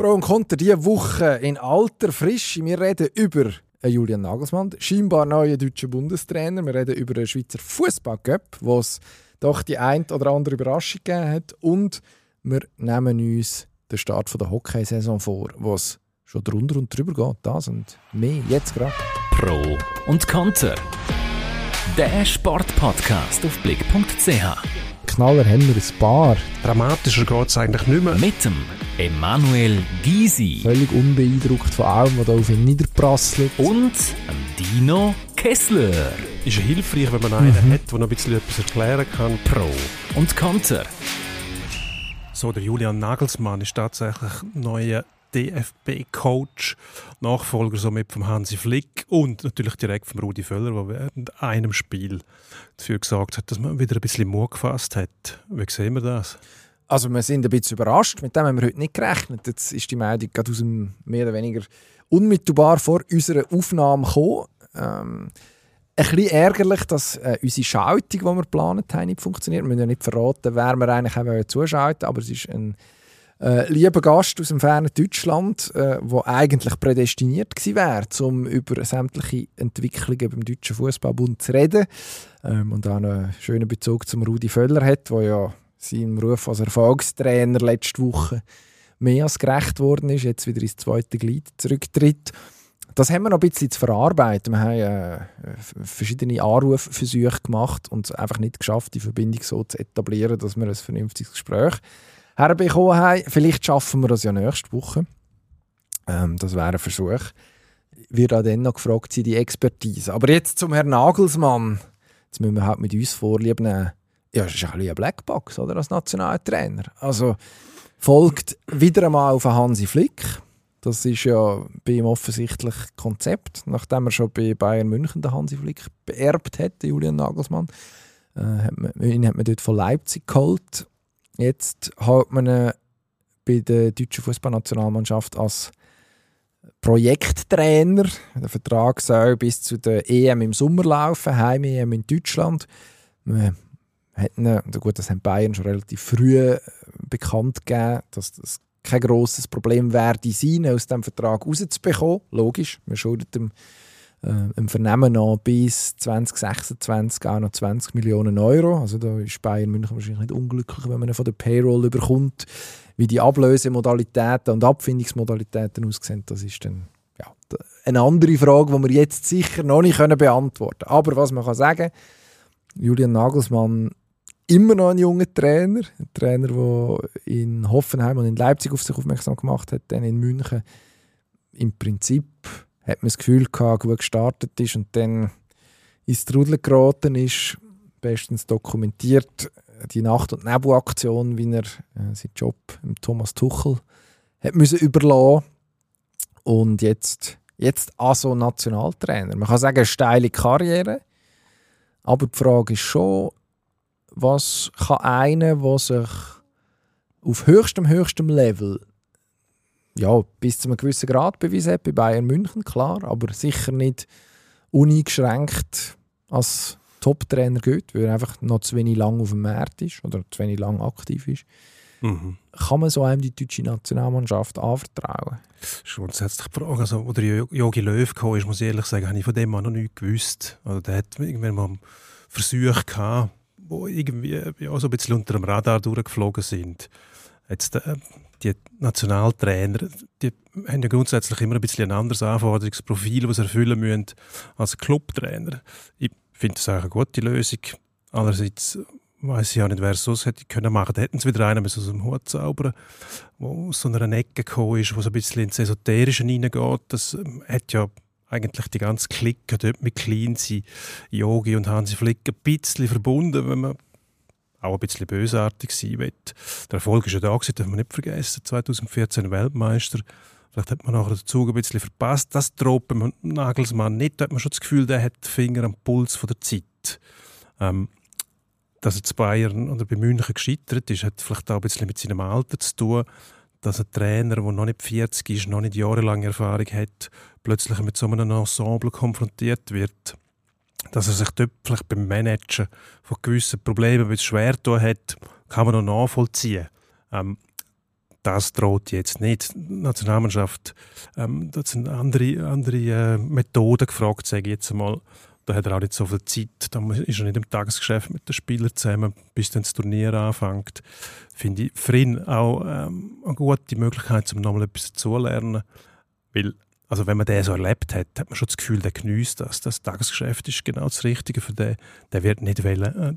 Pro und Contra diese Woche in alter Frische. Wir reden über Julian Nagelsmann, scheinbar neuen deutschen Bundestrainer. Wir reden über den Schweizer Fußballcup, wo es doch die ein oder andere Überraschung gegeben hat. Und wir nehmen uns den Start der Hockeysaison vor, was schon drunter und drüber geht. Das und mehr jetzt gerade. Pro und Konter. Der Sportpodcast auf blick.ch. Knaller haben wir ein paar. Dramatischer geht es eigentlich nicht mehr. Mit dem Emanuel Gysi. Völlig unbeeindruckt von allem, was da auf ihn niederprasselt. Und Dino Kessler. Ist ja hilfreich, wenn man einen mhm. hat, der noch ein bisschen etwas erklären kann. Pro und Konter. So, der Julian Nagelsmann ist tatsächlich neuer DFB-Coach, Nachfolger somit vom Hansi Flick und natürlich direkt vom Rudi Völler, der während einem Spiel dafür gesagt hat, dass man wieder ein bisschen Mut gefasst hat. Wie sehen wir das? Also wir sind ein bisschen überrascht, mit dem haben wir heute nicht gerechnet. Jetzt ist die Meldung gerade aus dem mehr oder weniger unmittelbar vor unserer Aufnahme gekommen. Ähm, ein bisschen ärgerlich, dass äh, unsere Schaltung, die wir geplant haben, nicht funktioniert. Wir müssen ja nicht verraten, wer wir eigentlich haben zuschalten aber es ist ein äh, lieber Gast aus dem fernen Deutschland, äh, eigentlich prädestiniert gewesen wäre, um über sämtliche Entwicklungen beim Deutschen Fußballbund zu reden ähm, und auch einen schönen Bezug zum Rudi Völler hat, der ja seinem Ruf als Erfolgstrainer letzte Woche mehr als gerecht worden ist, jetzt wieder ins zweite Glied zurücktritt. Das haben wir noch ein bisschen zu verarbeiten. Wir haben äh, verschiedene Anrufversuche gemacht und einfach nicht geschafft, die Verbindung so zu etablieren, dass wir ein vernünftiges Gespräch herbekommen haben. Vielleicht schaffen wir das ja nächste Woche. Ähm, das wäre ein Versuch. Wird auch dann noch gefragt sein, die Expertise. Aber jetzt zum Herrn Nagelsmann. Jetzt müssen wir halt mit uns Vorlieb nehmen. Ja, das ist ein bisschen eine Blackbox, oder? Als Nationaltrainer. Also folgt wieder einmal auf Hansi Flick. Das ist ja bei ihm offensichtlich Konzept, nachdem er schon bei Bayern München den Hansi Flick beerbt hat, Julian Nagelsmann. Äh, hat man, ihn hat man dort von Leipzig geholt Jetzt hält man ihn bei der deutschen Fußballnationalmannschaft als Projekttrainer. Der Vertrag soll bis zu der EM im Sommer laufen, Heim-EM in Deutschland. Man hat ihn, gut, das haben Bayern schon relativ früh äh, bekannt gegeben, dass das kein grosses Problem werde sein, aus dem Vertrag rauszubekommen. Logisch, man schuldet dem äh, im Vernehmen noch bis 2026 auch noch 20 Millionen Euro. Also da ist Bayern München wahrscheinlich nicht unglücklich, wenn man von der Payroll überkommt. Wie die Ablösemodalitäten und Abfindungsmodalitäten aussehen, das ist dann ja, eine andere Frage, die wir jetzt sicher noch nicht beantworten können. Aber was man kann sagen, Julian Nagelsmann immer noch ein junger Trainer, ein Trainer, der in Hoffenheim und in Leipzig auf sich aufmerksam gemacht hat, dann in München im Prinzip hat man das Gefühl gehabt, gut gestartet ist und dann ins Trudel geraten ist, bestens dokumentiert, die Nacht- und Nebelaktion, wie er äh, seinen Job im Thomas Tuchel hat müssen überlassen und jetzt, jetzt also Nationaltrainer. Man kann sagen, eine steile Karriere, aber die Frage ist schon, was kann einer, der sich auf höchstem, höchstem Level ja, bis zu einem gewissen Grad bewiesen hat bei Bayern München, klar, aber sicher nicht uneingeschränkt als Top-Trainer geht, weil er einfach noch zu wenig lang auf dem Markt ist oder zu wenig lang aktiv ist. Mhm. Kann man so einem die deutsche Nationalmannschaft anvertrauen? Schon grundsätzlich die Frage. Also, wo der Jogi Löw kam, ist, muss ich ehrlich sagen, habe ich von dem noch nichts gewusst. Also, der hat irgendwann mal Versuche gehabt, die irgendwie ja, so ein bisschen unter dem Radar durchgeflogen sind. Jetzt, äh, die Nationaltrainer, die haben ja grundsätzlich immer ein bisschen ein anderes Anforderungsprofil, das sie erfüllen müssen als Clubtrainer. Ich finde das eigentlich eine gute Lösung. Andererseits weiß ich auch nicht, wer es sonst hätte können machen. Da hätten sie wieder einen aus dem Hut zaubern, der aus so einer Ecke gekommen ist, wo so ein bisschen ins Esoterische hineingeht. Das ähm, hat ja eigentlich die ganze Clique dort mit Cleansy, Yogi und Hansi Flick ein bisschen verbunden, wenn man auch ein bisschen bösartig sein will. Der Erfolg ist ja da gewesen, darf man nicht vergessen. 2014 Weltmeister. Vielleicht hat man nachher den Zug ein bisschen verpasst. Das droht beim Nagelsmann nicht. Da hat man schon das Gefühl, der hat den Finger am Puls der Zeit. Ähm, dass er zu Bayern oder bei München gescheitert ist, hat vielleicht auch ein bisschen mit seinem Alter zu tun. Dass ein Trainer, der noch nicht 40 ist, noch nicht jahrelange Erfahrung hat, plötzlich mit so einem Ensemble konfrontiert wird dass er sich dort vielleicht beim Managen von gewissen Problemen ein schwer tun hat, kann man noch nachvollziehen. Ähm, das droht jetzt nicht. Die Nationalmannschaft, ähm, da sind andere, andere äh, Methoden gefragt, sage ich jetzt einmal. Da hat er auch nicht so viel Zeit. Da ist er nicht im Tagesgeschäft mit den Spielern zusammen, bis dann das Turnier anfängt. Finde ich für ihn auch ähm, eine gute Möglichkeit, um nochmal etwas zu lernen. Weil, also wenn man den so erlebt hat, hat man schon das Gefühl, der genießt das. Das Tagesgeschäft ist genau das Richtige für den. Der wird nicht wollen, äh,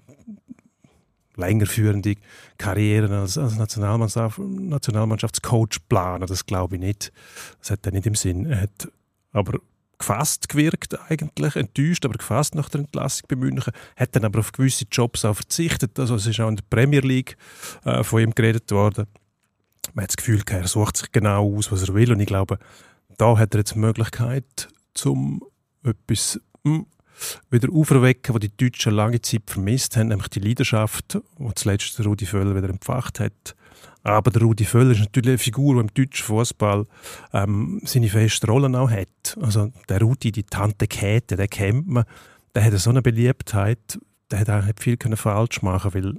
längerführende Karriere als, als Nationalmannschaft, Nationalmannschaftscoach planen. Das glaube ich nicht. Das hat er nicht im Sinn. Er hat aber gefasst gewirkt eigentlich, enttäuscht, aber gefasst nach der Entlassung bei München, hat dann aber auf gewisse Jobs auch verzichtet. Also es ist auch in der Premier League äh, von ihm geredet worden. Man hat das Gefühl, er sucht sich genau aus, was er will und ich glaube, da hat er jetzt die Möglichkeit, zum etwas hm, wieder auferwecken, was die Deutschen lange Zeit vermisst haben, nämlich die Leidenschaft, die zuletzt Rudi Völler wieder empfacht hat. Aber der Rudi Völler ist natürlich eine Figur, die im deutschen Fußball ähm, seine feste Rolle auch hat. Also der Rudi, die Tante Käthe, den kennt man, der hat so eine Beliebtheit, der hat auch viel falsch machen weil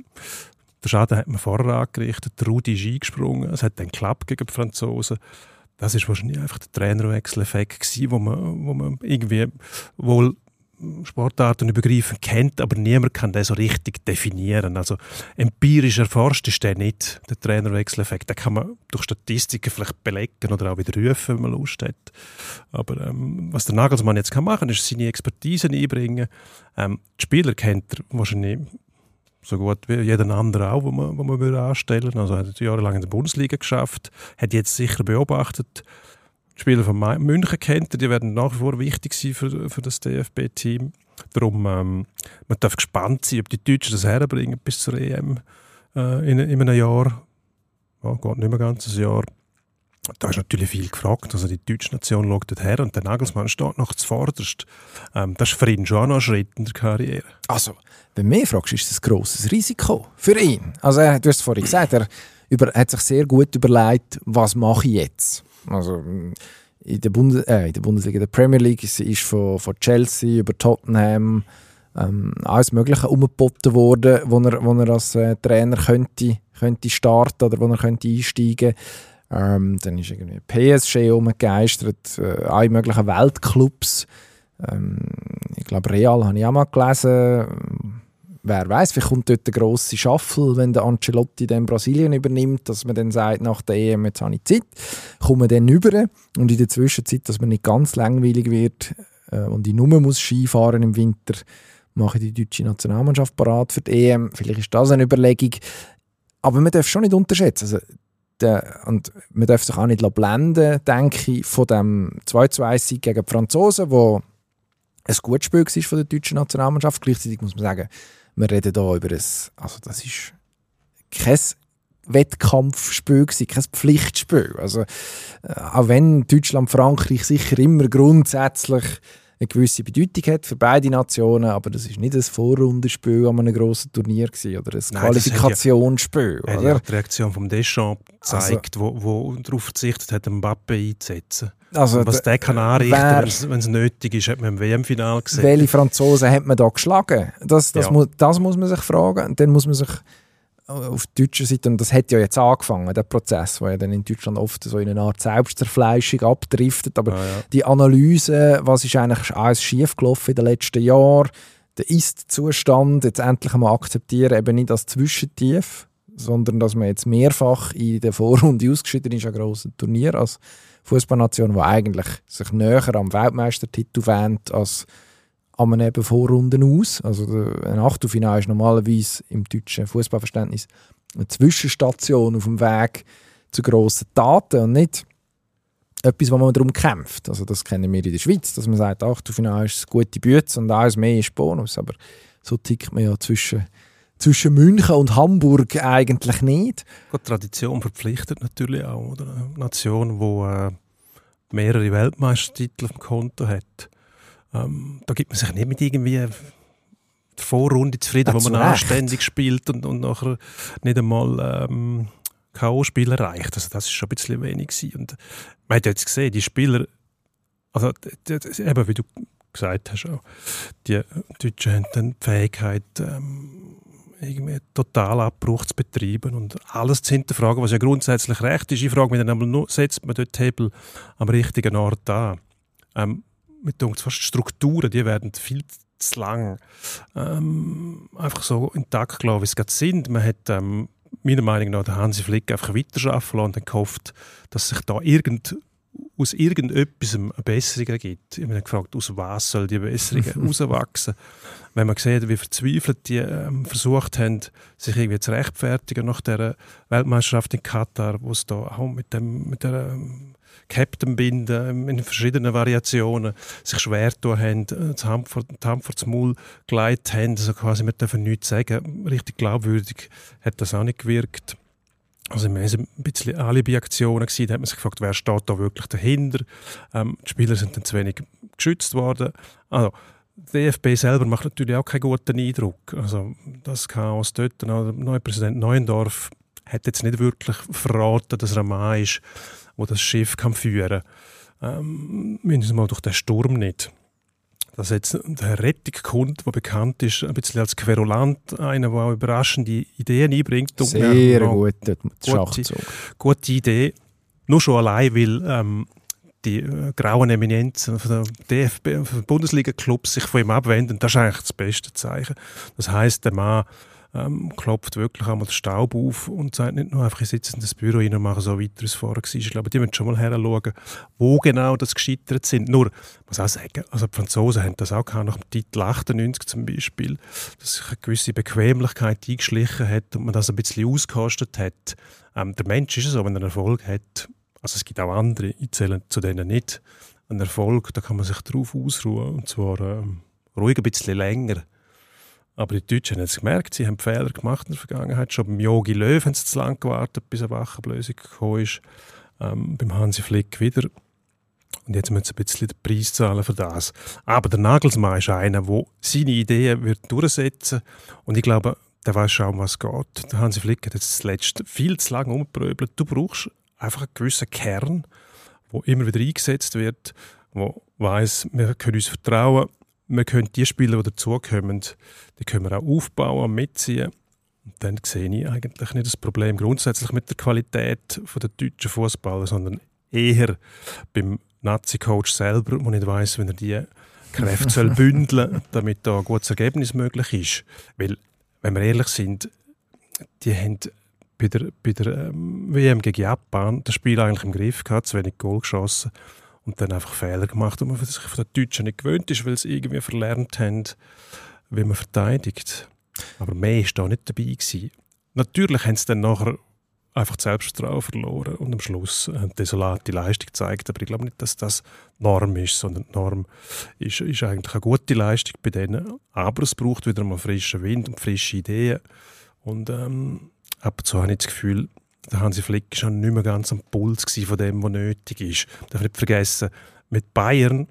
der Schaden hat man vorher angerichtet, der Rudi ist eingesprungen, es hat dann geklappt gegen die Franzosen. Das ist wahrscheinlich einfach der Trainerwechseleffekt gewesen, wo man, wo man irgendwie wohl Sportarten übergreifend kennt, aber niemand kann das so richtig definieren. Also empirisch erforscht ist der nicht, der Trainerwechseleffekt. Den kann man durch Statistiken vielleicht belegen oder auch wieder rufen, wenn man Lust hat. Aber ähm, was der Nagelsmann jetzt kann machen, ist seine Expertise einbringen. Ähm, die Spieler kennt er wahrscheinlich so gut wie jeden anderen auch, wo man, wo man würde anstellen. Also hat jahrelang in der Bundesliga geschafft, hat jetzt sicher beobachtet, die Spieler von München kennt, die werden nach wie vor wichtig sein für, für das DFB-Team. Darum, ähm, man darf gespannt sein, ob die Deutschen das herbringen bis zur EM äh, in, in einem Jahr. Ja, geht nicht mehr ganz ein Jahr. Da ist natürlich viel gefragt. Also die deutsche Nation schaut her und der Nagelsmann steht noch zuvorderst. Ähm, das ist für ihn schon auch noch ein Schritt in der Karriere. Also, wenn du mich fragst, ist das ein grosses Risiko für ihn. Also, du hast es vorhin gesagt, er über, hat sich sehr gut überlegt, was mache ich jetzt. Also in der, Bundes äh, in der Bundesliga, der Premier League ist, ist von, von Chelsea über Tottenham ähm, alles Mögliche umgeboten worden, wo er, wo er als äh, Trainer könnte, könnte starten oder wo er könnte einsteigen ähm, Dann ist irgendwie PSG umgegeistert, äh, alle möglichen Weltclubs. Ähm, ich glaube, Real habe ich auch mal gelesen wer weiß, vielleicht kommt dort der grosse Schaffel, wenn der Ancelotti dann Brasilien übernimmt, dass man dann sagt, nach der EM, jetzt habe ich Zeit, kommen dann über und in der Zwischenzeit, dass man nicht ganz langweilig wird äh, und ich nur muss Skifahren im Winter, mache ich die deutsche Nationalmannschaft parat für die EM. Vielleicht ist das eine Überlegung. Aber man darf schon nicht unterschätzen. Also, der, und man darf sich auch nicht blenden, denke ich, von dem 2-2-Sieg gegen die Franzosen, wo ein gutes Spiel war von der deutschen Nationalmannschaft. Gleichzeitig muss man sagen, wir reden hier über ein, also das ist kein Wettkampfspiel gewesen, kein Pflichtspiel. Also, äh, auch wenn Deutschland, Frankreich sicher immer grundsätzlich eine gewisse Bedeutung hat für beide Nationen, aber das ist nicht ein Vorrundenspiel an einem grossen Turnier gewesen, oder ein Nein, Qualifikationsspiel. Ja, oder? Ja die Reaktion von Deschamps zeigt, also, wo, wo darauf verzichtet hat, Mbappe einzusetzen. Also, was der kann anrichten, wenn es nötig ist, hat man im WM-Final gesehen. Welche Franzosen hat man da geschlagen? Das, das, ja. mu das muss man sich fragen. Und dann muss man sich auf deutscher Seite, und das hat ja jetzt angefangen, der Prozess, der ja dann in Deutschland oft so in eine Art Selbstzerfleischung abdriftet, aber ah, ja. die Analyse, was ist eigentlich alles schiefgelaufen in den letzten Jahren, der Ist-Zustand jetzt endlich einmal akzeptieren, eben nicht als Zwischentief, sondern dass man jetzt mehrfach in der Vorrunde ausgeschieden ist an grossen Turnier als Fußballnation, die eigentlich sich näher am Weltmeistertitel wähnt als an einem Vorrunden aus. Also ein Achtelfinale ist normalerweise im deutschen Fußballverständnis eine Zwischenstation auf dem Weg zu grossen Taten und nicht etwas, wo man darum kämpft. Also das kennen wir in der Schweiz, dass man sagt, Achtelfinale ist eine gute Bütze und alles mehr ist Bonus. Aber so tickt man ja zwischen, zwischen München und Hamburg eigentlich nicht. Die Tradition verpflichtet natürlich auch, oder? Eine Nation, die äh, mehrere Weltmeistertitel auf dem Konto hat. Ähm, da gibt man sich nicht mit irgendwie der Vorrunde zufrieden, ja, wo man anständig spielt und, und nachher nicht einmal ähm, K.O.-Spiel erreicht. Also das ist schon ein bisschen wenig gewesen. Und man hat jetzt gesehen, die Spieler, also eben wie du gesagt hast auch, die Deutschen haben dann die Fähigkeit, ähm, irgendwie Totalabbruch zu betreiben und alles zu hinterfragen, was ja grundsätzlich recht ist. Ich frage mich dann einmal nur, setzt man dort Hebel am richtigen Ort an? Ähm, mit fast Strukturen, die werden viel zu lang ähm, einfach so intakt gelassen, wie es gerade sind. Man hat ähm, meiner Meinung nach den Hansi Flick einfach weiterarbeiten lassen und gehofft, dass sich da irgend, aus irgendetwas eine Besserung ergibt. Ich habe mich gefragt, aus was soll die Besserung herauswachsen? Wenn man sieht, wie verzweifelt die ähm, versucht haben, sich irgendwie zu rechtfertigen nach der Weltmeisterschaft in Katar, wo es da auch mit, dem, mit der ähm, Captain binden in verschiedenen Variationen, sich schwer tun haben, äh, die Hand das Maul gelegt haben, also quasi, wir dürfen nichts sagen. Richtig glaubwürdig hat das auch nicht gewirkt. Also wir waren ein bisschen Alibi-Aktionen da hat man sich gefragt, wer steht da wirklich dahinter. Ähm, die Spieler sind dann zu wenig geschützt worden. Also, der DFB selber macht natürlich auch keinen guten Eindruck. Also das Chaos dort, der neue Präsident Neuendorf hat jetzt nicht wirklich verraten, dass er ein Mann ist, der das Schiff kann führen kann. Ähm, mindestens mal durch den Sturm nicht. Dass jetzt der kommt, der bekannt ist, ein bisschen als Querulant, einer, der auch überraschende Ideen einbringt. Sehr gut, gute, gute Idee. Nur schon allein, weil ähm, die äh, grauen Eminenzen von der DFB, Bundesliga-Clubs sich von ihm abwenden. Das ist eigentlich das beste Zeichen. Das heißt, der Mann ähm, klopft wirklich einmal den Staub auf und sagt nicht nur einfach, ich sitze in das Büro rein und mache so weiter, es vorher war. Ich glaube, die müssen schon mal heranschauen, wo genau das gescheitert sind. Nur, ich muss auch sagen, also die Franzosen haben das auch gehabt, nach dem Titel 98 zum Beispiel, dass sich eine gewisse Bequemlichkeit eingeschlichen hat und man das ein bisschen ausgekostet hat. Ähm, der Mensch ist es so, wenn er Erfolg hat, also es gibt auch andere, ich zähle zu denen nicht, ein Erfolg, da kann man sich drauf ausruhen und zwar ähm, ruhig ein bisschen länger. Aber die Deutschen haben es gemerkt, sie haben Fehler gemacht in der Vergangenheit. Schon beim Yogi Löw haben sie zu lange gewartet, bis eine Wachablösung gekommen ist. Ähm, beim Hansi Flick wieder. Und jetzt müssen sie ein bisschen den Preis zahlen für das. Aber der Nagelsmann ist einer, der seine Ideen wird durchsetzen Und ich glaube, der weiß schon, um was es geht. Der Hansi Flick hat jetzt das letzte viel zu lange umgepröbelt. Du brauchst einfach einen gewissen Kern, der immer wieder eingesetzt wird, der weiß, wir können uns vertrauen, wir können die Spieler, die dazukommen, die können wir auch aufbauen, mitziehen. Und dann sehe ich eigentlich nicht das Problem grundsätzlich mit der Qualität der deutschen Fußballer, sondern eher beim Nazi-Coach selber, wo nicht weiß, wenn er die Kräfte soll bündeln damit da ein gutes Ergebnis möglich ist. Weil, wenn wir ehrlich sind, die haben bei der, bei der ähm, WM gegen Japan das Spiel eigentlich im Griff gehabt, zu wenig Goal geschossen und dann einfach Fehler gemacht, und man sich von den Deutschen nicht gewöhnt ist, weil sie irgendwie verlernt haben, wie man verteidigt. Aber mehr war da nicht dabei. Gewesen. Natürlich haben sie dann nachher einfach Selbstvertrauen verloren und am Schluss eine desolate Leistung gezeigt. Aber ich glaube nicht, dass das Norm ist, sondern die Norm ist, ist eigentlich eine gute Leistung bei denen. Aber es braucht wieder mal frischen Wind und frische Ideen. Und ähm, ab und zu habe ich das Gefühl, der Hansi Flick war schon nicht mehr ganz am Puls von dem, was nötig ist. Darf nicht vergessen, mit Bayern,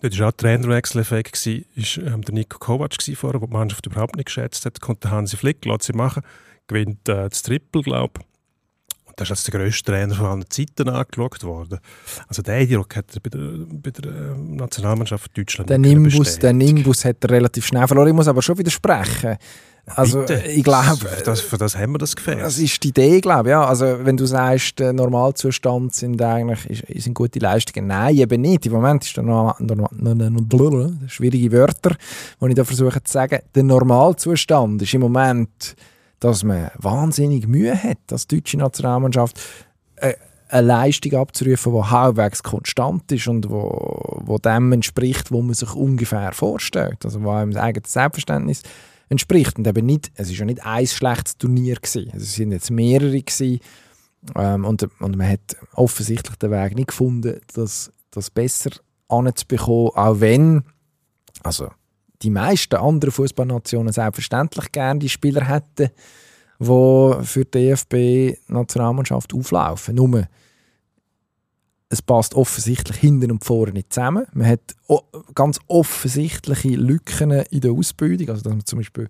dort war auch Trainerwechseleffekt, war ähm, der Nico Kovac vorher, der die Mannschaft überhaupt nicht geschätzt hat. Konnte Hansi Flick, lässt sie machen, gewinnt äh, das Triple, glaube ich. Das ist als der grösste Trainer von allen Zeiten angeschaut worden. Also der Eindruck hat er bei der, bei der äh, Nationalmannschaft Deutschland den Nimbus, den Nimbus hat er relativ schnell verloren. Ich muss aber schon widersprechen. Also Bitte. ich glaube... Für das, für das haben wir das Gefäß. Das ist die Idee, glaube ich. Ja. Also wenn du sagst, der Normalzustand sind eigentlich sind gute Leistungen. Nein, eben nicht. Im Moment ist da noch, noch, noch, noch schwierige Wörter, die ich da versuche zu sagen. Der Normalzustand ist im Moment, dass man wahnsinnig Mühe hat, als deutsche Nationalmannschaft äh, eine Leistung abzurufen, die halbwegs konstant ist und wo, wo dem entspricht, wo man sich ungefähr vorstellt. Also wo einem das eigene Selbstverständnis entspricht. Und eben nicht, es war ja nicht ein schlechtes Turnier. Gewesen. Also es sind jetzt mehrere. Gewesen. Ähm, und, und man hat offensichtlich den Weg nicht gefunden, das, das besser anzubekommen, auch wenn also die meisten anderen Fußballnationen selbstverständlich gerne die Spieler hätten, die für die DFB-Nationalmannschaft auflaufen. Nur es passt offensichtlich hinten und vorne nicht zusammen. Man hat ganz offensichtliche Lücken in der Ausbildung, also dass man zum Beispiel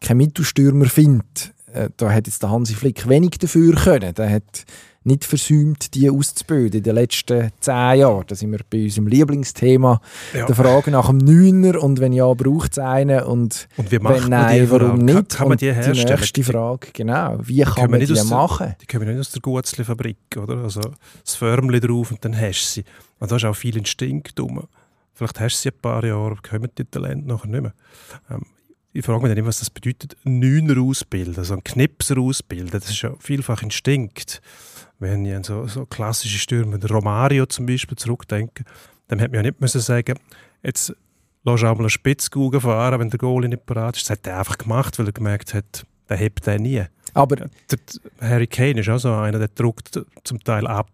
keinen Mittelstürmer findet, äh, da hat jetzt der Hansi Flick wenig dafür können. Der hat nicht versäumt, die auszubilden in den letzten zehn Jahren. Da sind wir bei unserem Lieblingsthema, Ja. der Frage nach dem Neuner und wenn ja, braucht es einen und, Und wenn nein, die warum nicht? Kann, kann man die herstellen? Die nächste Frage, genau. Wie kann können man wir die aus der- machen? Die kommen nicht aus der Gutzli-Fabrik, oder? Also das Förmchen drauf und dann hast du sie. Und da ist auch viel Instinkt rum. Vielleicht hast du sie ein paar Jahre, aber kommen die Talente nachher nicht mehr. Ähm, ich frage mich dann immer, was das bedeutet, Neuner ausbilden, also einen Knipser ausbilden. Das ist ja vielfach Instinkt. Wenn ich an so, so klassische Stürmer, Romario zum Beispiel, zurückdenke, dann hätte man ja nicht müssen sagen, jetzt lass auch mal eine Spitzkugel fahren, wenn der Goalie nicht parat ist. Das hat er einfach gemacht, weil er gemerkt hat, der hebt den nie. Aber Der Harry Kane ist auch so einer, der druckt zum Teil ab.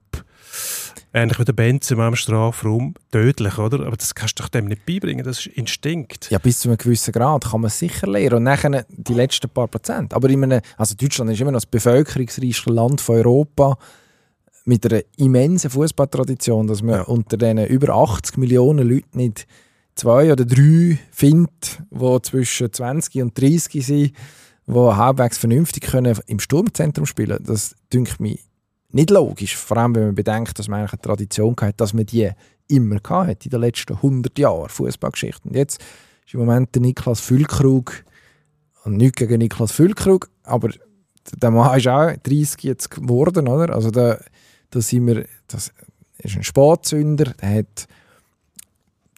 Ähnlich wie der Benzema im Strafraum. Tödlich, oder? Aber das kannst du doch dem nicht beibringen. Das ist Instinkt. Ja, bis zu einem gewissen Grad kann man es sicher lernen. Und nachher die letzten paar Prozent. Aber in einem, also Deutschland ist immer noch das bevölkerungsreichste Land von Europa mit einer immensen Fußballtradition, dass man unter diesen über 80 Millionen Leuten nicht zwei oder drei findet, die zwischen 20 und 30 sind, die halbwegs vernünftig können im Sturmzentrum spielen Das dünkt mir nicht logisch. Vor allem, wenn man bedenkt, dass man eigentlich eine Tradition hat, dass man die immer hatte in den letzten 100 Jahren Fußballgeschichte. Und jetzt ist im Moment der Niklas Füllkrug und nichts gegen Niklas Füllkrug, aber der Mann ist auch 30 jetzt geworden, oder? Also da, da sind wir, das ist ein Spatzünder, der hat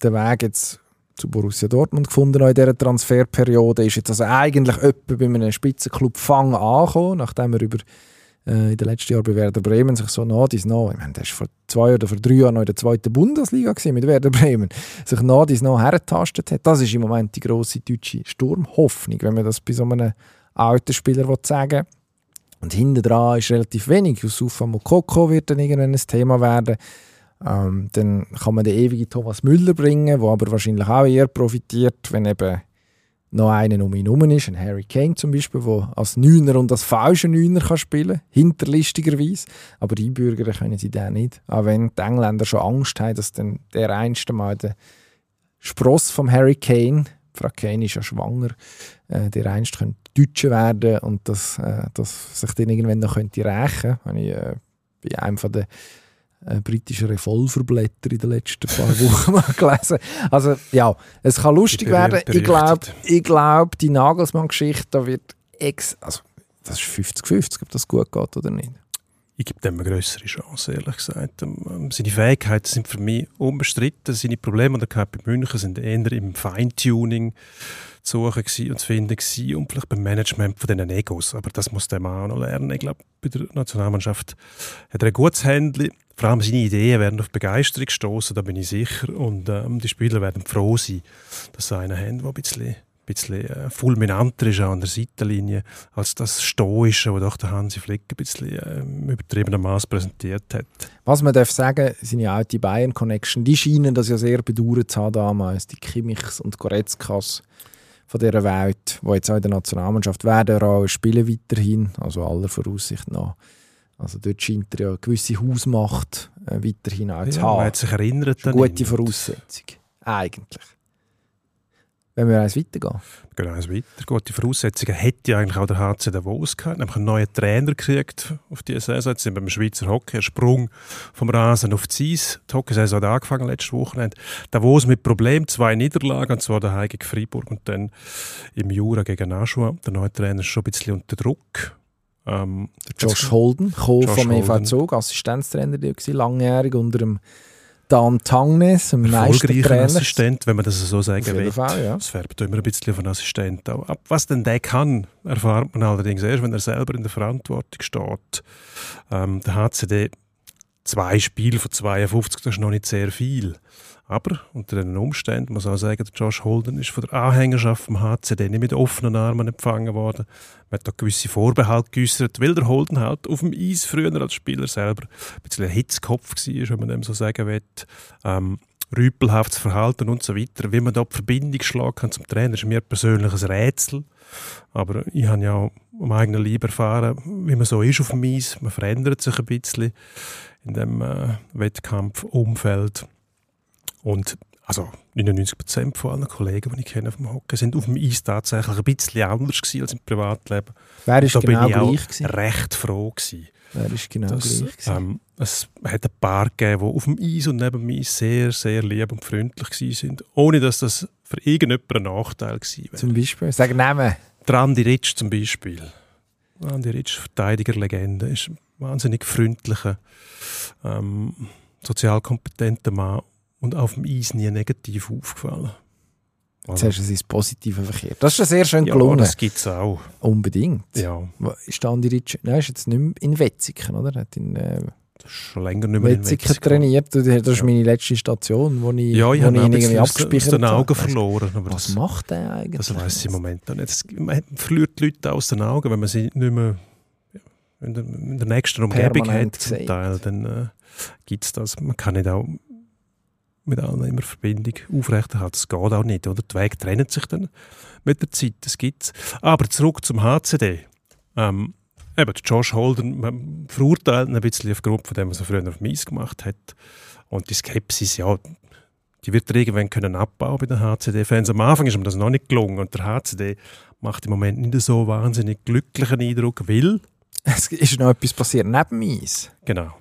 den Weg jetzt zu Borussia Dortmund gefunden auch in dieser Transferperiode, ist jetzt also eigentlich etwa bei einem Spitzenclub Fang angekommen, nachdem er über äh, in den letzten Jahren bei Werder Bremen sich so nah dies nah, ich meine, der war vor zwei oder vor drei Jahren noch in der zweiten Bundesliga gewesen mit Werder Bremen, sich nah dies nah hergetastet hat. Das ist im Moment die grosse deutsche Sturmhoffnung, wenn man das bei so einem alten Spieler will sagen Und hinten dran ist relativ wenig. Yusufa Mokoko wird dann irgendwann ein Thema werden. Ähm, dann kann man den ewigen Thomas Müller bringen, der aber wahrscheinlich auch eher profitiert, wenn eben noch einer um ihn herum ist, ein Harry Kane zum Beispiel, der als Neuner und als falscher Neuner kann spielen hinterlistigerweise. Aber einbürgern können sie den nicht. Auch wenn die Engländer schon Angst haben, dass dann der einste Mal der Spross vom Harry Kane, Frau Kane ist ja schwanger, äh, der einst könnte Deutsche werden und dass, äh, dass sich dann irgendwann noch könnte rächen könnte. Ich äh, bei einem den äh, britischen Revolverblätter in den letzten paar Wochen mal gelesen. Also ja, es kann lustig werden. Ich glaube, ich glaub, die Nagelsmann-Geschichte, da wird ex... Also, das ist 50-50, ob das gut geht oder nicht. Ich gebe dem eine größere Chance, ehrlich gesagt. Ähm, ähm, Seine Fähigkeiten sind für mich unbestritten. Seine Probleme, die er hatte bei München, sind eher im Feintuning zu suchen und zu finden und vielleicht beim Management von diesen Egos. Aber das muss der Mann auch noch lernen. Ich glaube, bei der Nationalmannschaft hat er ein gutes Händchen. Vor allem seine Ideen werden auf Begeisterung stoßen, da bin ich sicher. Und ähm, die Spieler werden froh sein, dass sie einen haben, der ein bisschen, bisschen äh, fulminanter ist auch an der Seitenlinie als das Stoische, das doch der Hansi Flick ein bisschen äh, Maß präsentiert hat. Was man darf sagen, seine alte Bayern-Connection, die scheinen das ja sehr bedauert zu haben damals, die Kimmichs und Goretzkas von dieser Welt, die jetzt auch in der Nationalmannschaft werden auch spielen weiterhin, also aller Voraussicht nach. Also dort scheint er ja eine gewisse Hausmacht äh, weiterhin auch zu Ja, man haben. hat sich erinnert an gute. Voraussetzung. Eigentlich. Wenn wir eins weitergehen. Genau, also weiter. Gute Voraussetzungen hätte eigentlich auch der HC Davos gehabt. Nämlich einen neuen Trainer gekriegt auf diese Saison. Jetzt sind wir beim Schweizer Hockey. Ein Sprung vom Rasen auf die Eis. Die Hockeysaison hat angefangen letztes Wochenende. Davos mit Problem, zwei Niederlagen, und zwar daheim gegen Freiburg und dann im Jura gegen Nashua. Der neue Trainer ist schon ein bisschen unter Druck. Ähm, Josh Holden, Josh vom EV. Zug, Assistenztrainer, der war langjährig unter dem Dan Tangnes, erfolgreicher Meistertrainer. Assistent, wenn man das so sagen will. Fall, ja. Das färbt immer ein bisschen einen Assistent auch ab. Was denn der kann, erfahrt man allerdings erst, wenn er selber in der Verantwortung steht. Ähm, der HCD, zwei Spiele von 52, das ist noch nicht sehr viel. Aber unter den Umständen muss man auch sagen, der Josh Holden ist von der Anhängerschaft vom HCD nicht mit offenen Armen empfangen worden. Man hat da gewisse Vorbehalte geäußert, weil der Holden halt auf dem Eis früher als Spieler selber ein bisschen ein Hitzkopf war, wenn man dem so sagen will. Ähm, rüpelhaftes Verhalten und so weiter. Wie man da die Verbindung schlagen kann zum Trainer, ist mir persönlich ein Rätsel. Aber ich habe ja auch am eigenen Leib erfahren, wie man so ist auf dem Eis. Man verändert sich ein bisschen in dem äh, Wettkampfumfeld. Und also 99% von allen Kollegen, die ich kenne vom Hockey, sind auf dem Eis tatsächlich ein bisschen anders gewesen als im Privatleben. Wer ist da genau bin ich auch gleich gewesen? recht froh gewesen. Wer ist genau Das, gleich gewesen? ähm, es hat ein paar gegeben, die auf dem Eis und neben Eis sehr, sehr lieb und freundlich gewesen sind, ohne dass das für irgendjemanden ein Nachteil gewesen wäre. Zum Beispiel? Sag Namen. Der Andi Ritsch zum Beispiel. Andi Ritsch, Verteidigerlegende, ist wahnsinnig freundlicher, ähm, sozial kompetenter Mann und auf dem Eis nie negativ aufgefallen. Jetzt hast du es ins Positive verkehrt. Das ist ja sehr schön ja, gelungen. das gibt es auch. Unbedingt. Ja, der Andi Ritsch, nein, ist jetzt nicht mehr in Wetzigen, oder? Er hat in äh, das ist schon länger nicht mehr in Wetzigen trainiert. Das ist Ja. meine letzte Station, wo ich, Ja, ich wo habe ihn irgendwie abgespeichert aus den Augen habe. verloren. Aber Was das, macht der eigentlich? das weiß ich im Moment nicht. Das, man verliert die Leute aus den Augen, wenn man sie nicht mehr ja, in der, in der nächsten Umgebung Permanent hat. Zum. Teil, dann äh, gibt es das. Man kann nicht auch mit allen immer Verbindung aufrechterhalten. Das geht auch nicht. Oder? Die Wege trennen sich dann mit der Zeit. Das gibt's. Aber zurück zum HCD. Ähm, eben, Josh Holden, man verurteilt ihn ein bisschen aufgrund von dem, was er früher auf Mies gemacht hat. Und die Skepsis, ja, die wird er irgendwann können abbauen bei den HCD-Fans. Am Anfang ist ihm das noch nicht gelungen und der HCD macht im Moment nicht so wahnsinnig glücklichen Eindruck, weil, Es ist noch etwas passiert neben dem Eis. genau,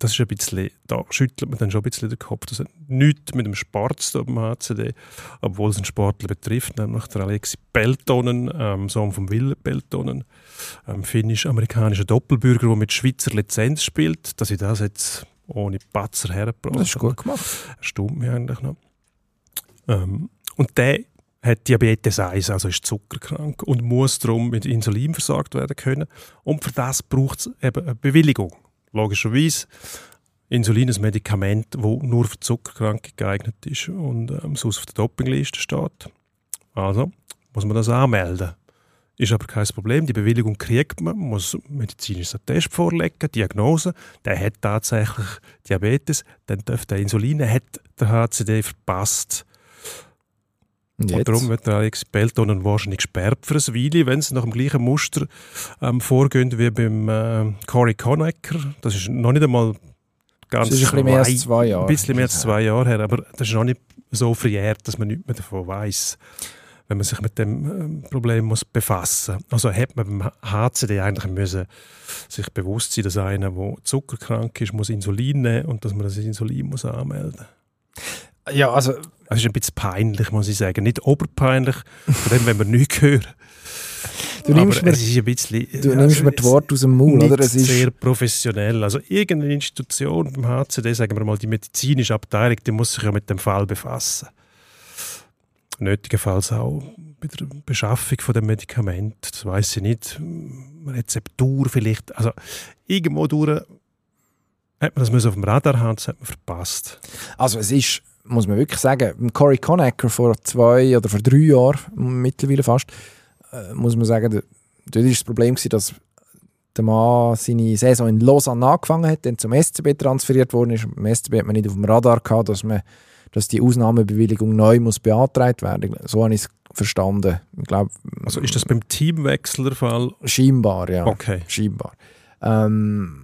das ist ein bisschen, da schüttelt man dann schon ein bisschen den Kopf. Das hat nichts mit dem Sport zu tun HCD, obwohl es einen Sportler betrifft, nämlich der Alexi Peltonen, ähm, Sohn von Ville Peltonen, ähm, finnisch-amerikanischer Doppelbürger, der mit Schweizer Lizenz spielt, dass ich das jetzt ohne Patzer hergebracht Das ist habe. gut gemacht. Erstaunt mich eigentlich noch. Ähm, und der hat Diabetes 1, also ist zuckerkrank und muss darum mit Insulin versorgt werden können. Und für das braucht es eben eine Bewilligung. Logischerweise. Insulin ist ein Medikament, das nur für Zuckerkranke geeignet ist und ähm, sonst auf der Dopingliste steht. Also muss man das anmelden. Ist aber kein Problem. Die Bewilligung kriegt man, muss medizinischen Test vorlegen, Diagnose. Der hat tatsächlich Diabetes, dann darf der Insulin, er hat der HCD verpasst. Und Und jetzt? darum wird der Alex Peltonen wahrscheinlich gesperrt für ein Weile, wenn sie nach dem gleichen Muster ähm, vorgehen wie beim äh, Corey Conacher. Das ist noch nicht einmal ganz Das ist ein bisschen mehr als zwei Jahre. Ein bisschen mehr als zwei Jahre her, aber das ist noch nicht so verjährt, dass man nichts mehr davon weiß, wenn man sich mit dem ähm, Problem muss befassen muss. Also hat man beim HCD eigentlich müssen sich bewusst sein, dass einer, der zuckerkrank ist, muss Insulin nehmen und dass man das Insulin muss anmelden muss. Ja, also Es ist ein bisschen peinlich, muss ich sagen. Nicht oberpeinlich, von dem, wenn wir nichts hören. du nimmst, Aber mir, es ist ein bisschen, du nimmst mir die Worte aus dem nicht oder? Es ist, sehr professionell. Also irgendeine Institution beim HCD, sagen wir mal, die medizinische Abteilung, die muss sich ja mit dem Fall befassen. Nötigenfalls auch bei der Beschaffung von dem Medikament, das weiß ich nicht, Rezeptur vielleicht, also irgendwo durch hat man das auf dem Radar haben, das hat man verpasst. also es ist, muss man wirklich sagen, Corey Conacher vor zwei oder vor drei Jahren, mittlerweile fast, äh, muss man sagen, dort war das Problem, gewesen, dass der Mann seine Saison in Lausanne angefangen hat, dann zum SCB transferiert worden ist. Im SCB hat man nicht auf dem Radar gehabt, dass, man, dass die Ausnahmebewilligung neu muss beantragt werden So habe ich es verstanden. Ich glaube, Also ist das beim Teamwechsel der Fall? scheinbar, ja. Okay. Scheinbar. Ähm,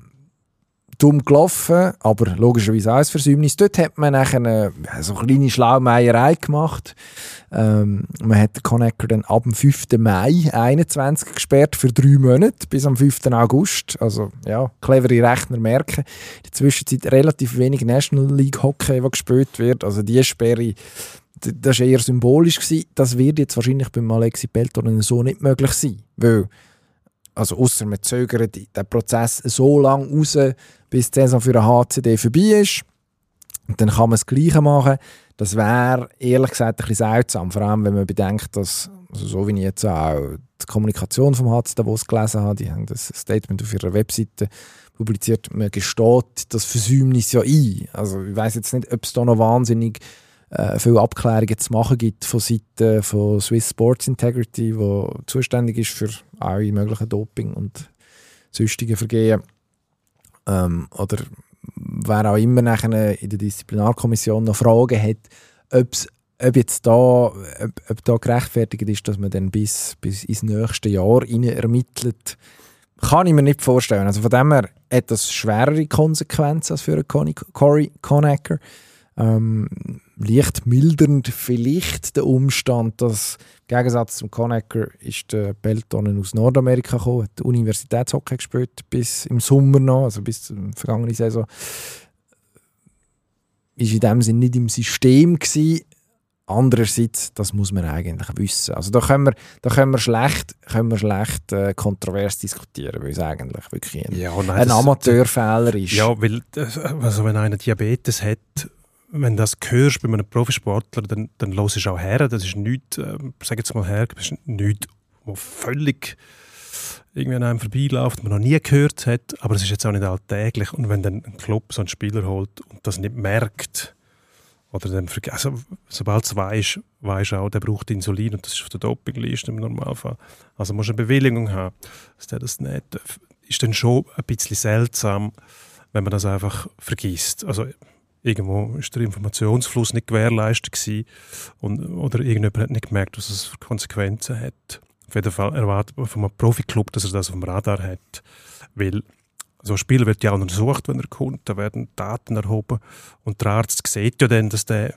dumm gelaufen, aber logischerweise auch ein Versäumnis. Dort hat man nachher eine, so eine kleine Schlaumeierei gemacht. Ähm, man hat den Connector dann ab dem 5. Mai 21 gesperrt für drei Monate bis am 5. August. Also ja, clevere Rechner merken. In der Zwischenzeit relativ wenig National League Hockey, das gespielt wird. Also die Sperre, das war eher symbolisch. Gewesen. Das wird jetzt wahrscheinlich beim Alexi Peltonen so nicht möglich sein. Weil also außer man zögert den Prozess so lange raus, bis die Saison für den HCD vorbei ist. Und dann kann man das Gleiche machen. Das wäre ehrlich gesagt ein bisschen seltsam, vor allem wenn man bedenkt, dass, also so wie ich jetzt auch die Kommunikation vom HC Davos gelesen habe, die haben das Statement auf ihrer Webseite publiziert, man gesteht das Versäumnis ja ein. Also ich weiß jetzt nicht, ob es da noch wahnsinnig äh, viele Abklärungen zu machen gibt von Seiten von Swiss Sports Integrity, wo zuständig ist für alle möglichen Doping und sonstige Vergehen. Ähm, oder wer auch immer nachher in der Disziplinarkommission noch Fragen hat, ob's, ob jetzt da, ob, ob da gerechtfertigt ist, dass man dann bis, bis ins nächste Jahr rein ermittelt, kann ich mir nicht vorstellen. Also von dem her hat das schwerere Konsequenzen als für einen Conny- Corey Conacher. Ähm, leicht mildernd vielleicht der Umstand, dass im Gegensatz zum Conacher ist der Peltonen aus Nordamerika gekommen, hat Universitätshockey gespielt bis im Sommer noch, also bis zur vergangenen Saison. Ist in dem Sinne nicht im System gewesen. Andererseits, das muss man eigentlich wissen. Also da können wir, da können wir schlecht, können wir schlecht äh, kontrovers diskutieren, weil es eigentlich wirklich ein, Ja, nein, ein Amateurfehler ist. Ja, weil das- also wenn einer Diabetes hat, wenn das hörst bei einem Profisportler, dann, dann hörst du auch her. Das ist nichts, ähm, sag jetzt mal her, das ist nichts, was völlig irgendwie an einem vorbeiläuft, man noch nie gehört hat, aber es ist jetzt auch nicht alltäglich. Und wenn dann ein Club so einen Spieler holt und das nicht merkt, oder dann also, sobald es weiß, weiß auch, der braucht Insulin und das ist auf der Dopingliste im Normalfall. Also musst du eine Bewilligung haben, dass der das nicht darf. Ist dann schon ein bisschen seltsam, wenn man das einfach vergisst. Also irgendwo ist der Informationsfluss nicht gewährleistet und, oder irgendjemand hat nicht gemerkt, was es für Konsequenzen hat. Auf jeden Fall erwartet man von einem Profiklub, dass er das auf dem Radar hat, weil so ein Spieler wird ja auch untersucht, wenn er kommt, da werden Daten erhoben und der Arzt sieht ja dann, dass der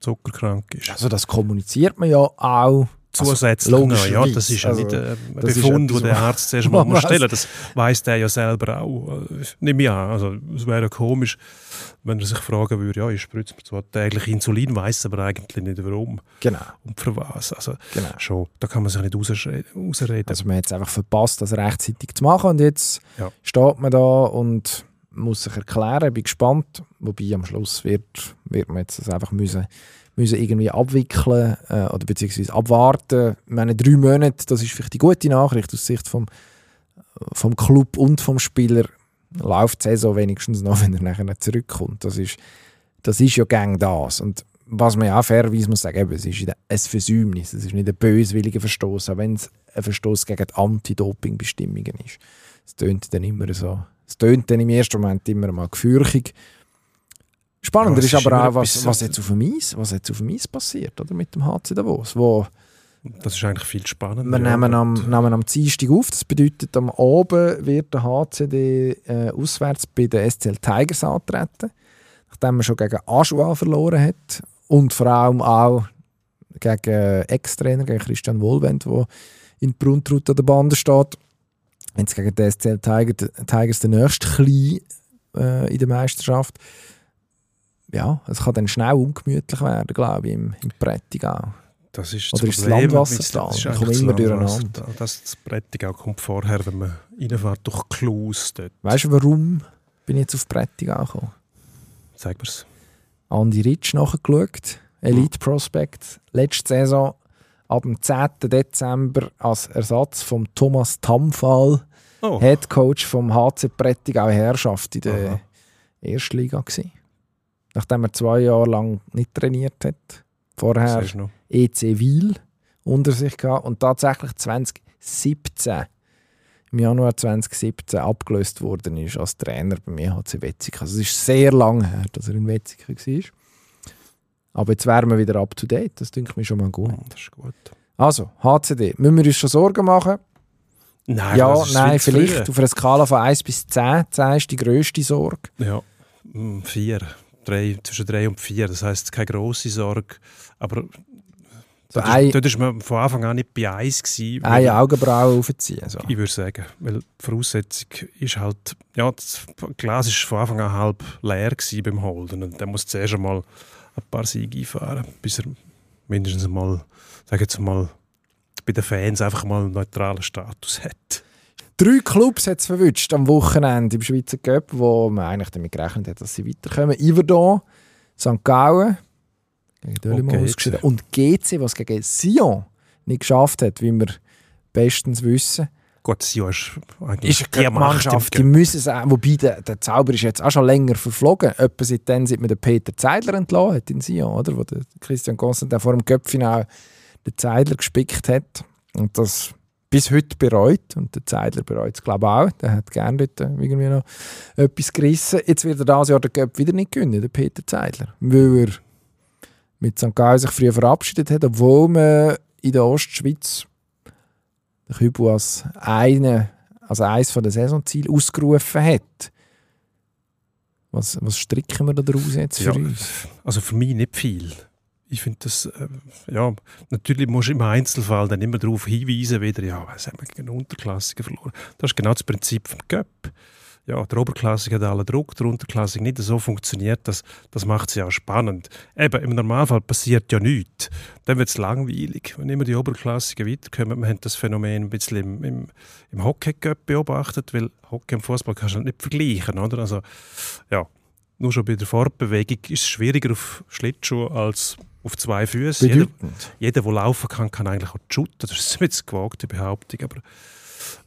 zuckerkrank ist. Also das kommuniziert man ja auch. Zusätzlich also, noch, ja, das ist ja Also, nicht äh, ein Befund, den der Arzt zuerst mal muss weiss. stellen Das weiß der ja selber auch. Äh, Nehme ich an. Also, es wäre ja komisch, wenn er sich fragen würde, ja, ich spritze mir zwar täglich Insulin, weiß aber eigentlich nicht warum Genau, und für was. Also, genau. schon, da kann man sich nicht rausreden. Also man hat es einfach verpasst, das rechtzeitig zu machen und jetzt Ja. steht man da und muss sich erklären. Ich bin gespannt, wobei am Schluss wird, wird man jetzt das einfach müssen, müssen irgendwie abwickeln äh, oder beziehungsweise abwarten. Ich meine, drei Monate, das ist vielleicht die gute Nachricht aus Sicht vom, vom Club und vom Spieler. Läuft die Saison wenigstens noch, wenn er nachher nicht zurückkommt. Das ist, das ist ja gang das. Und was man ja auch fairerweise muss sagen, es ist ein Versäumnis, es ist nicht ein böswilliger Verstoß, auch wenn es ein Verstoß gegen die Anti-Doping-Bestimmungen ist. Es tönt dann immer so, es tönt dann im ersten Moment immer mal gefürchtig. Spannender Ja, es ist ist aber auch, was, was, jetzt auf dem Eis, was jetzt auf dem Eis passiert oder, mit dem HC Davos. Wo das ist eigentlich viel spannender. wir nehmen am, nehmen am Dienstag auf, das bedeutet, am Abend wird der HCD äh, auswärts bei den SCL Tigers antreten, nachdem er schon gegen Aschua verloren hat und vor allem auch gegen Ex-Trainer, gegen Christian Wohlwend, der in Bruntrut an der Bande steht. Jetzt gegen die SCL Tiger, Tigers der nächste Klein äh, in der Meisterschaft. Ja, es kann dann schnell ungemütlich werden, glaube ich, im, im Prättigau. Das ist Oder ist das Problem Landwasser mit- da? das ist Ich komme das immer durcheinander. da. Das, das Prättigau kommt vorher, wenn man reinfährt durch Klaus dort. Weißt du, warum bin ich jetzt auf Prättigau gekommen? Sag mir's. Andi Ritsch nachgeschaut, Elite Prospect, letzte Saison ab dem 10. Dezember als Ersatz von Thomas Tamfall, Oh, Head Coach vom HC Prättigau Herrschaft in der Aha. Erstliga gewesen. Nachdem er zwei Jahre lang nicht trainiert hat. Vorher. EC Wiel unter sich gehabt und tatsächlich 2017, im Januar 2017 abgelöst worden ist als Trainer beim EHC Wetzikon. Also es ist sehr lange her, dass er in Wetzikon war. Aber jetzt wären wir wieder up to date, das denke ich mir schon mal gut. Das ist gut. Also, HCD, müssen wir uns schon Sorgen machen? Nein, ja, das ist nein, vielleicht früh. auf einer Skala von 1 bis 10. 10 ist die grösste Sorge. Ja, mm, vier. Drei, zwischen drei und vier. Das heisst, keine grosse Sorge. Aber So dort, ein- ist, dort ist man von Anfang an nicht bei eins gewesen. Eine Augenbraue aufziehen. So. Ich würde sagen, weil die Voraussetzung ist halt, ja, das Glas ist von Anfang an halb leer beim Holden und der muss zuerst einmal ein paar Siege einfahren, bis er mindestens mal, sage jetzt mal, bei den Fans einfach mal einen neutralen Status hat. Drei Clubs hat es verwünscht am Wochenende im Schweizer Cup, wo man eigentlich damit gerechnet hat, dass sie weiterkommen. Iverdon, St. Gallen, gegen GC. ausgeschieden. Und GC, was gegen Sion nicht geschafft hat, wie wir bestens wissen. Gut, Sion ist eigentlich Ist eine Mannschaft, die müssen es auch, wobei der, der Zauber ist jetzt auch schon länger verflogen. Etwa seitdem, seit man den Peter Zeidler entlassen hat in Sion, oder? Wo der Christian Constantin vor dem Köpfinal den Zeidler gespickt hat. Und das bis heute bereut. Und der Zeidler bereut es, glaube ich, auch. Der hat gerne dort irgendwie noch etwas gerissen. Jetzt wird er dieses Jahr den Cup wieder nicht gewinnen, der Peter Zeidler. Weil er mit St. Gallen sich früher verabschiedet hat, obwohl man in der Ostschweiz den Kübel als eine, also eines der Saisonziele ausgerufen hat. Was, was stricken wir da daraus jetzt für Ja, uns? Also für mich nicht viel. Ich finde das, äh, ja, natürlich musst du im Einzelfall dann immer darauf hinweisen, wieder, ja, was haben wir gegen Unterklassiker verloren. Das ist genau das Prinzip vom Göpp. Ja, der Oberklassige hat allen Druck, der Unterklassige nicht so funktioniert, das, das macht es ja auch spannend. Eben, im Normalfall passiert ja nichts. Dann wird es langweilig. Wenn immer die Oberklassigen weiterkommen, wir haben das Phänomen ein bisschen im, im, im Hockey-Cup beobachtet, weil Hockey und Fußball kannst du halt nicht vergleichen, oder? Also, ja, nur schon bei der Fortbewegung ist es schwieriger auf Schlittschuhe als auf zwei Füßen. Jeder, jeder, der laufen kann, kann eigentlich auch shooten. Das ist jetzt gewagte Behauptung, aber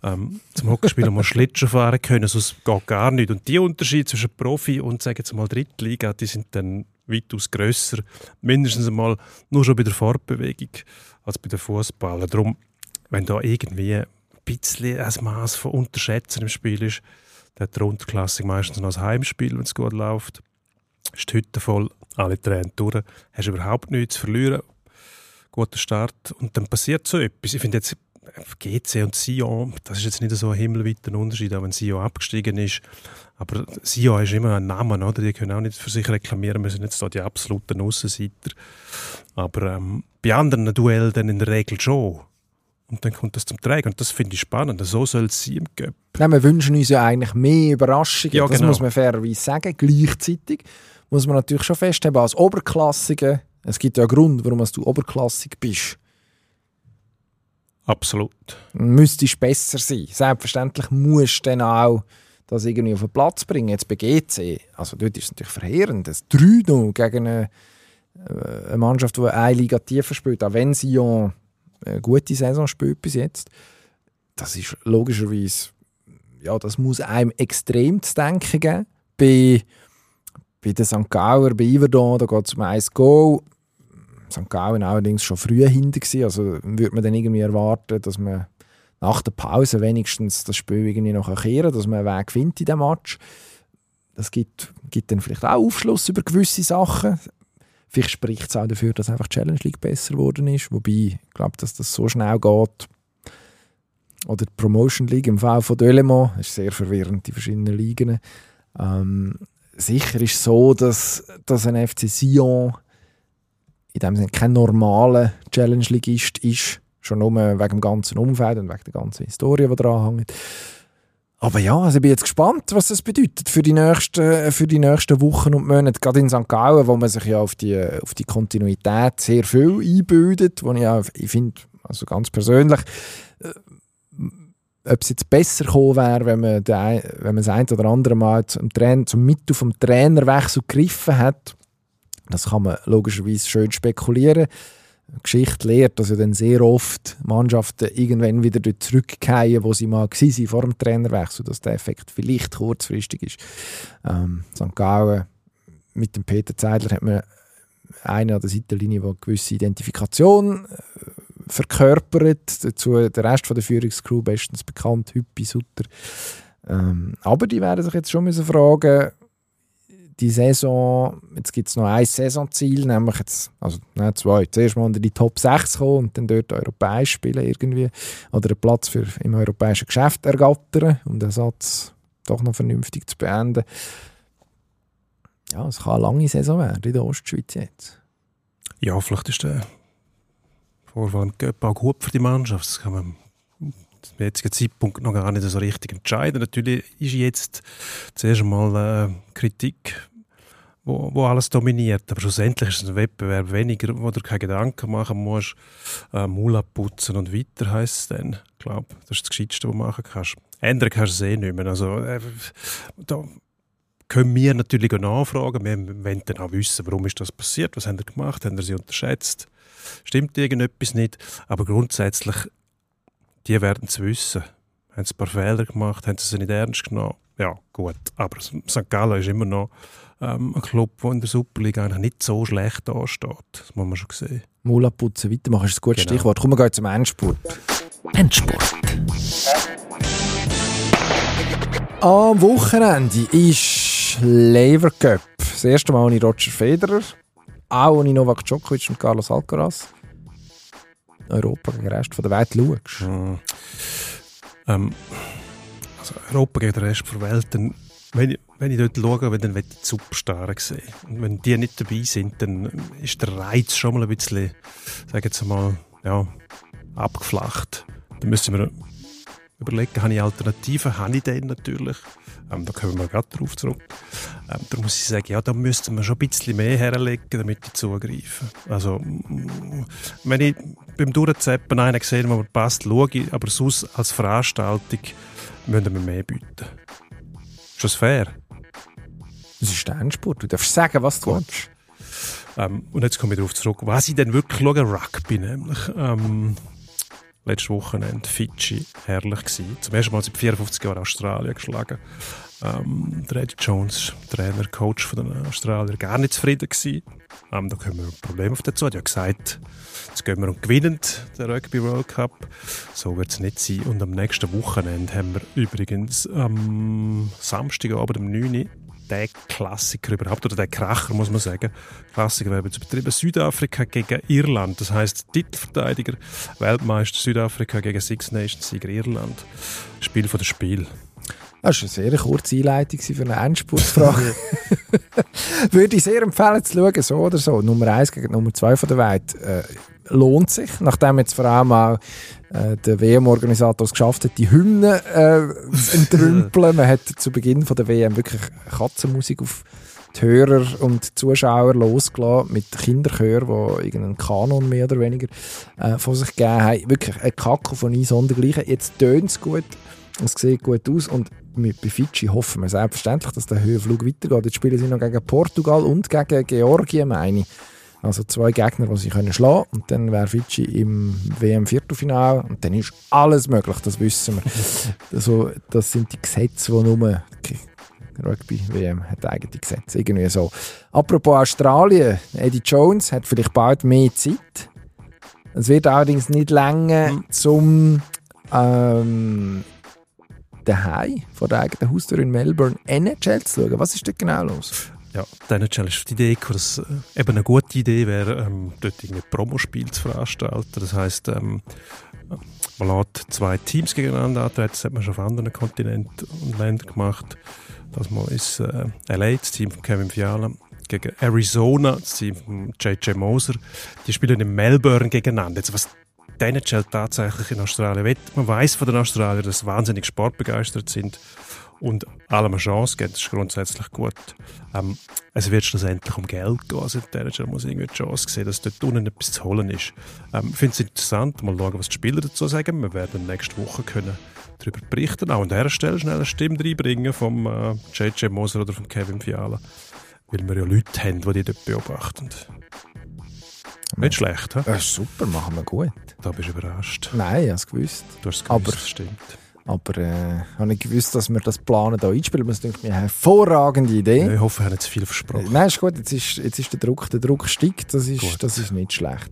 ähm, zum Hockeyspielen muss Schlittschuh fahren können, sonst geht gar nicht. Und die Unterschiede zwischen Profi und sagen jetzt mal Drittliga, die sind dann weitaus grösser, mindestens einmal nur schon bei der Fortbewegung als bei den Fußballern. Darum, wenn da irgendwie ein bisschen ein Maß von Unterschätzen im Spiel ist, dann hat der Unterklassik meistens noch ein Heimspiel, wenn es gut läuft. Ist die Hütte voll, alle Tränen durch, hast überhaupt nichts zu verlieren. Guter Start und dann passiert so etwas. Ich finde jetzt GC und Sion, das ist jetzt nicht so ein himmelweiter Unterschied, auch wenn Sion abgestiegen ist. Aber Sion ist immer ein Name, oder? Die können auch nicht für sich reklamieren, wir sind jetzt da die absoluten Aussenseiter. Aber ähm, bei anderen Duellen dann in der Regel schon. Und dann kommt das zum Tragen. Und das finde ich spannend. So soll es sein im Göpp. Nein, wir wünschen uns ja eigentlich mehr Überraschungen. Ja, Das genau. muss man fairerweise sagen. Gleichzeitig muss man natürlich schon festhalten, als Oberklassige, es gibt ja einen Grund, warum du oberklassig bist. Absolut. müsstest besser sein. Selbstverständlich musst du dann auch das irgendwie auf den Platz bringen. Jetzt bei GC, also dort ist es natürlich verheerend. Das 3 gegen eine, äh, eine Mannschaft, die eine Liga tiefer spielt, auch wenn Sion eine gute Saison spielt bis jetzt. Das ist logischerweise, ja, das muss einem extrem zu denken geben. Bei, bei den St. Gauer, bei Iverdon, da geht es um ein Goal. St. Gallen allerdings schon früh hinter gewesen. Also würde man dann irgendwie erwarten, dass man nach der Pause wenigstens das Spiel irgendwie noch kehren dass man einen Weg findet in diesem Match. Das gibt, gibt dann vielleicht auch Aufschluss über gewisse Sachen. Vielleicht spricht es auch dafür, dass einfach die Challenge League besser geworden ist. Wobei, ich glaube, dass das so schnell geht. Oder die Promotion League im Fall von Delemont. Ist sehr verwirrend, die verschiedenen Ligen. Ähm, sicher ist es so, dass, dass ein FC Sion in dem Sinne kein normaler Challenge-Ligist ist. Schon nur wegen dem ganzen Umfeld und wegen der ganzen Historie, die daran hängt. Aber ja, also ich bin jetzt gespannt, was das bedeutet für die nächsten, für die nächsten Wochen und Monate. Gerade in St. Gallen, wo man sich ja auf die, auf die Kontinuität sehr viel einbildet, wo ich, auch, ich finde, also ganz persönlich, äh, ob es jetzt besser gekommen wäre, wenn man, den, wenn man das ein oder andere Mal zum, Train, zum Mittel vom Trainerwechsel gegriffen hat. Das kann man logischerweise schön spekulieren. Die Geschichte lehrt, dass ja dann sehr oft Mannschaften irgendwann wieder dort zurückkehren, wo sie mal waren vor dem Trainerwechsel, dass der Effekt vielleicht kurzfristig ist. Ähm, St. Gallen mit dem Peter Zeidler hat man einen an der Seitenlinie, der eine gewisse Identifikation äh, verkörpert. Dazu der Rest von der Führungscrew bestens bekannt, Hüppi, Sutter. Ähm, aber die werden sich jetzt schon müssen fragen, die Saison, jetzt gibt es noch ein Saisonziel, nämlich jetzt, also nein, zwei, zuerst mal unter die Top 6 kommen und dann dort europäisch spielen irgendwie oder einen Platz für, im europäischen Geschäft ergattern, um den Satz doch noch vernünftig zu beenden. Ja, es kann eine lange Saison werden in der Ostschweiz jetzt. Ja, vielleicht ist der Vorfall im Göpp auch gut für die Mannschaft. Das kann man zum jetzigen Zeitpunkt noch gar nicht so richtig entscheiden. Natürlich ist jetzt zuerst einmal äh, Kritik, wo, wo alles dominiert. Aber schlussendlich ist es ein Wettbewerb weniger, wo du keine Gedanken machen musst. Äh, Maul abputzen und weiter heisst es dann. Ich glaube, das ist das Gescheiteste, was du machen kannst. Ändern kannst du es eh nicht mehr. Also, äh, da können wir natürlich auch nachfragen. Wir wollen dann auch wissen, warum ist das passiert, was haben sie gemacht, haben sie sie unterschätzt, stimmt irgendetwas nicht. Aber grundsätzlich, die werden es wissen. Haben sie ein paar Fehler gemacht, haben sie sie nicht ernst genommen. Ja, gut. Aber St. Gallen ist immer noch ähm, ein Club, der in der Superliga eigentlich nicht so schlecht dasteht. Das muss man schon sehen. Mula putzen, weitermachen ist ein gutes Genau. Stichwort. Kommen wir gehen zum Endspurt. Endspurt. Am Wochenende ist Lever Cup. Das erste Mal ohne Roger Federer, auch ohne Novak Djokovic und Carlos Alcaraz. Europa gegen den Rest der Welt schaust. Mhm. Ähm, also Europa gegen den Rest der Welt, dann wenn ich, wenn ich dort schaue, dann die Superstars sehen. Und wenn die nicht dabei sind, dann ist der Reiz schon mal ein bisschen, sagen wir mal, ja, abgeflacht. Dann müssen wir überlegen, habe ich Alternativen? Habe ich den natürlich? Ähm, da kommen wir gerade darauf zurück. Ähm, da muss ich sagen, ja, da müssten wir schon ein bisschen mehr herlegen, damit ich zugreifen. Also, mm, wenn ich beim Durchzeppen einen gesehen der mir passt, schaue ich, aber sonst als Veranstaltung müssen wir mehr bieten. Ist das fair? Das ist Sternsport. Du darfst sagen, was du willst. Ähm, und jetzt komme ich darauf zurück, was ich denn wirklich schaue, Rugby nämlich. Ähm, letztes Wochenende Fidschi, herrlich gewesen. Zum ersten Mal seit 54 Jahren Australien geschlagen. Ähm, der Eddie Jones, Trainer, Coach von den Australiern, gar nicht zufrieden gewesen. Ähm, da kommen wir ein Problem auf dazu. Er hat ja gesagt, jetzt gehen wir und gewinnen den Rugby World Cup. So wird es nicht sein. Und am nächsten Wochenende haben wir übrigens am Samstagabend um 9 Uhr der Klassiker überhaupt, oder der Kracher, muss man sagen. Klassiker wäre zu betreiben. Südafrika gegen Irland. Das heißt Titelverteidiger, Weltmeister Südafrika gegen Six Nations Sieger Irland. Spiel von das Spiel. Das war eine sehr kurze Einleitung für eine Endspurtfrage. Würde ich sehr empfehlen zu schauen, so oder so. Nummer 1 gegen Nummer 2 von der Welt. Äh, lohnt sich, nachdem jetzt vor allem auch äh, der WM-Organisator es geschafft hat, die Hymne äh, entrümpeln. Man hat zu Beginn von der WM wirklich Katzenmusik auf die Hörer und Zuschauer losgelassen mit Kinderchören, die irgendeinen Kanon mehr oder weniger äh, von sich gegeben haben. Wirklich ein Kakophonie sondergleichen. Jetzt tönt es gut, es sieht gut aus und mit, bei Fidschi hoffen wir selbstverständlich, dass der Höhenflug weitergeht. Jetzt spielen sie noch gegen Portugal und gegen Georgien, meine ich. Also zwei Gegner, die sie können schlagen können. Und dann wäre Fidschi im WM-Viertelfinale. Und dann ist alles möglich, das wissen wir. also, das sind die Gesetze, die nur Rugby-WM hat eigene Gesetze. Irgendwie so. Apropos Australien, Eddie Jones hat vielleicht bald mehr Zeit. Es wird allerdings nicht länger mhm. zum ähm, daheim vor der eigenen Haustür in Melbourne NHL zu schauen. Was ist dort genau los? Ja, NHL ist die Idee, dass äh, eben eine gute Idee wäre, ähm, dort irgendwie Promospiel zu veranstalten. Das heisst, ähm, man lädt zwei Teams gegeneinander antreten. Das hat man schon auf anderen Kontinenten und Ländern gemacht. Das mal ist äh, LA, das Team von Kevin Fiala, gegen Arizona, das Team von JJ Moser. Die spielen in Melbourne gegeneinander. Jetzt, was die NHL tatsächlich in Australien will, man weiß von den Australiern, dass sie wahnsinnig sportbegeistert sind und allem eine Chance geben, das ist grundsätzlich gut. Ähm, es wird schlussendlich um Geld gehen, der Manager muss irgendwie die Chance sehen, dass dort unten etwas zu holen ist. Ähm, ich finde es interessant, mal schauen, was die Spieler dazu sagen. Wir werden nächste Woche können darüber berichten, auch an dieser Stelle schnell eine Stimme reinbringen vom äh, J.J. Moser oder vom Kevin Fiala, weil wir ja Leute haben, die die dort beobachten. Nicht schlecht? Das ist super, machen wir gut. Da bist du überrascht. Nein, ich habe es gewusst. Du hast es gewusst, Aber- das stimmt. Aber äh, habe ich gewusst, dass wir das planen hier einspielen. Das ist eine hervorragende Idee. Ja, ich hoffe, wir haben nicht zu viel versprochen. Nein, ist gut. Jetzt ist, jetzt ist der Druck, der Druck steigt. Das ist, Gut. das ist nicht schlecht.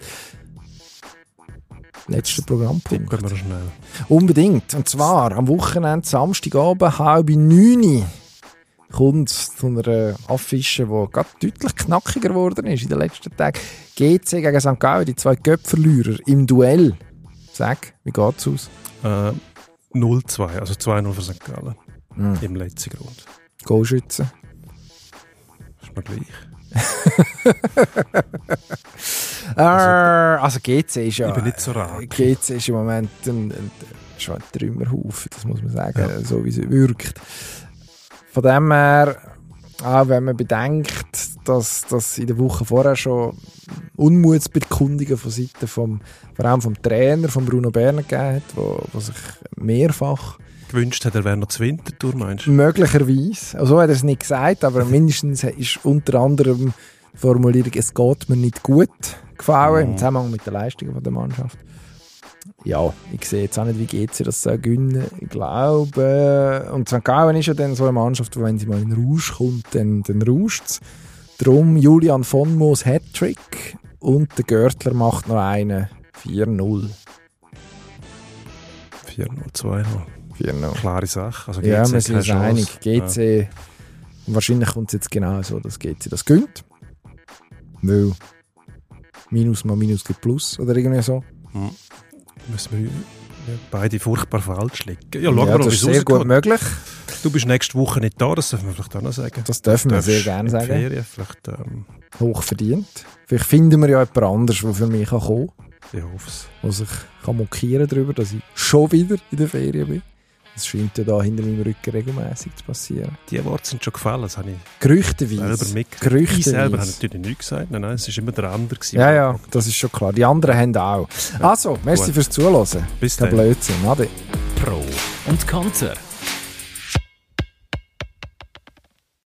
Letzter Programmpunkt. Wir schnell. Unbedingt. Und zwar am Wochenende, Samstagabend, halb neun kommt zu einer Affische, die gerade deutlich knackiger geworden ist in den letzten Tagen. GC gegen St. Gallen, die zwei Göpferlürer im Duell. Sag, wie geht's aus? Äh, 0-2, also 2-0 für St. Gallen. Mhm. Im letzten Grund. Goalschützen. Ist mir gleich. Also GC ist ja... Ich bin nicht so rar. GC ist im Moment ein, ein, schon ein Trümmerhaufen, das muss man sagen, Ja. so wie es wirkt. Von dem her, auch wenn man bedenkt, dass das in der Woche vorher schon Unmutsbekundungen von Seiten vom, vor allem vom Trainer, von Bruno Berner gegeben hat, wo, wo sich mehrfach Gewünscht hat er wäre noch zur Wintertour, meinst du? möglicherweise, also so hat er es nicht gesagt, aber mindestens ist unter anderem die Formulierung «Es geht mir nicht gut» gefallen, im Mhm. Zusammenhang mit den Leistungen der Mannschaft. Ja, ich sehe jetzt auch nicht, wie geht sie das soll gewinnen. Ich glaube, und St. Gallen ist ja dann so eine Mannschaft, wo wenn sie mal in den Rausch kommt, dann, dann rauscht es. Darum Julian von Moos Hattrick und der Görtler macht noch einen 4-0. 4-0, 2-0. 4-0. Klare Sache. Also Ja, wir sind uns einig. GC, wahrscheinlich kommt es jetzt genau so, dass GC das gönnt. Weil Minus mal Minus gibt Plus oder irgendwie so. Ja. Hm. Müssen wir beide furchtbar falsch liegen. Ja, schauen ja, das ist sehr gut möglich. Du bist nächste Woche nicht da, das dürfen wir vielleicht auch noch sagen. Das dürfen wir sehr gerne sagen. Ferien, vielleicht, ähm, Hoch verdient. Vielleicht finden wir ja jemand anderes, der für mich kann kommen kann, ich hoffe es. der sich kann mokieren darüber, dass ich schon wieder in der Ferien bin. Das scheint ja da hinter meinem Rücken regelmäßig zu passieren. Die Worte sind schon gefallen, das habe ich Gerüchteweise. selber mitgekriegt. Ich selber habe natürlich nichts gesagt. Nein, nein, es war immer der andere. gewesen, Ja, der ja, das ist schon klar. Die anderen haben auch. Also, merci Gut. fürs Zuhören. Bis Der dann. Blödsinn. Ade. Pro und Konter.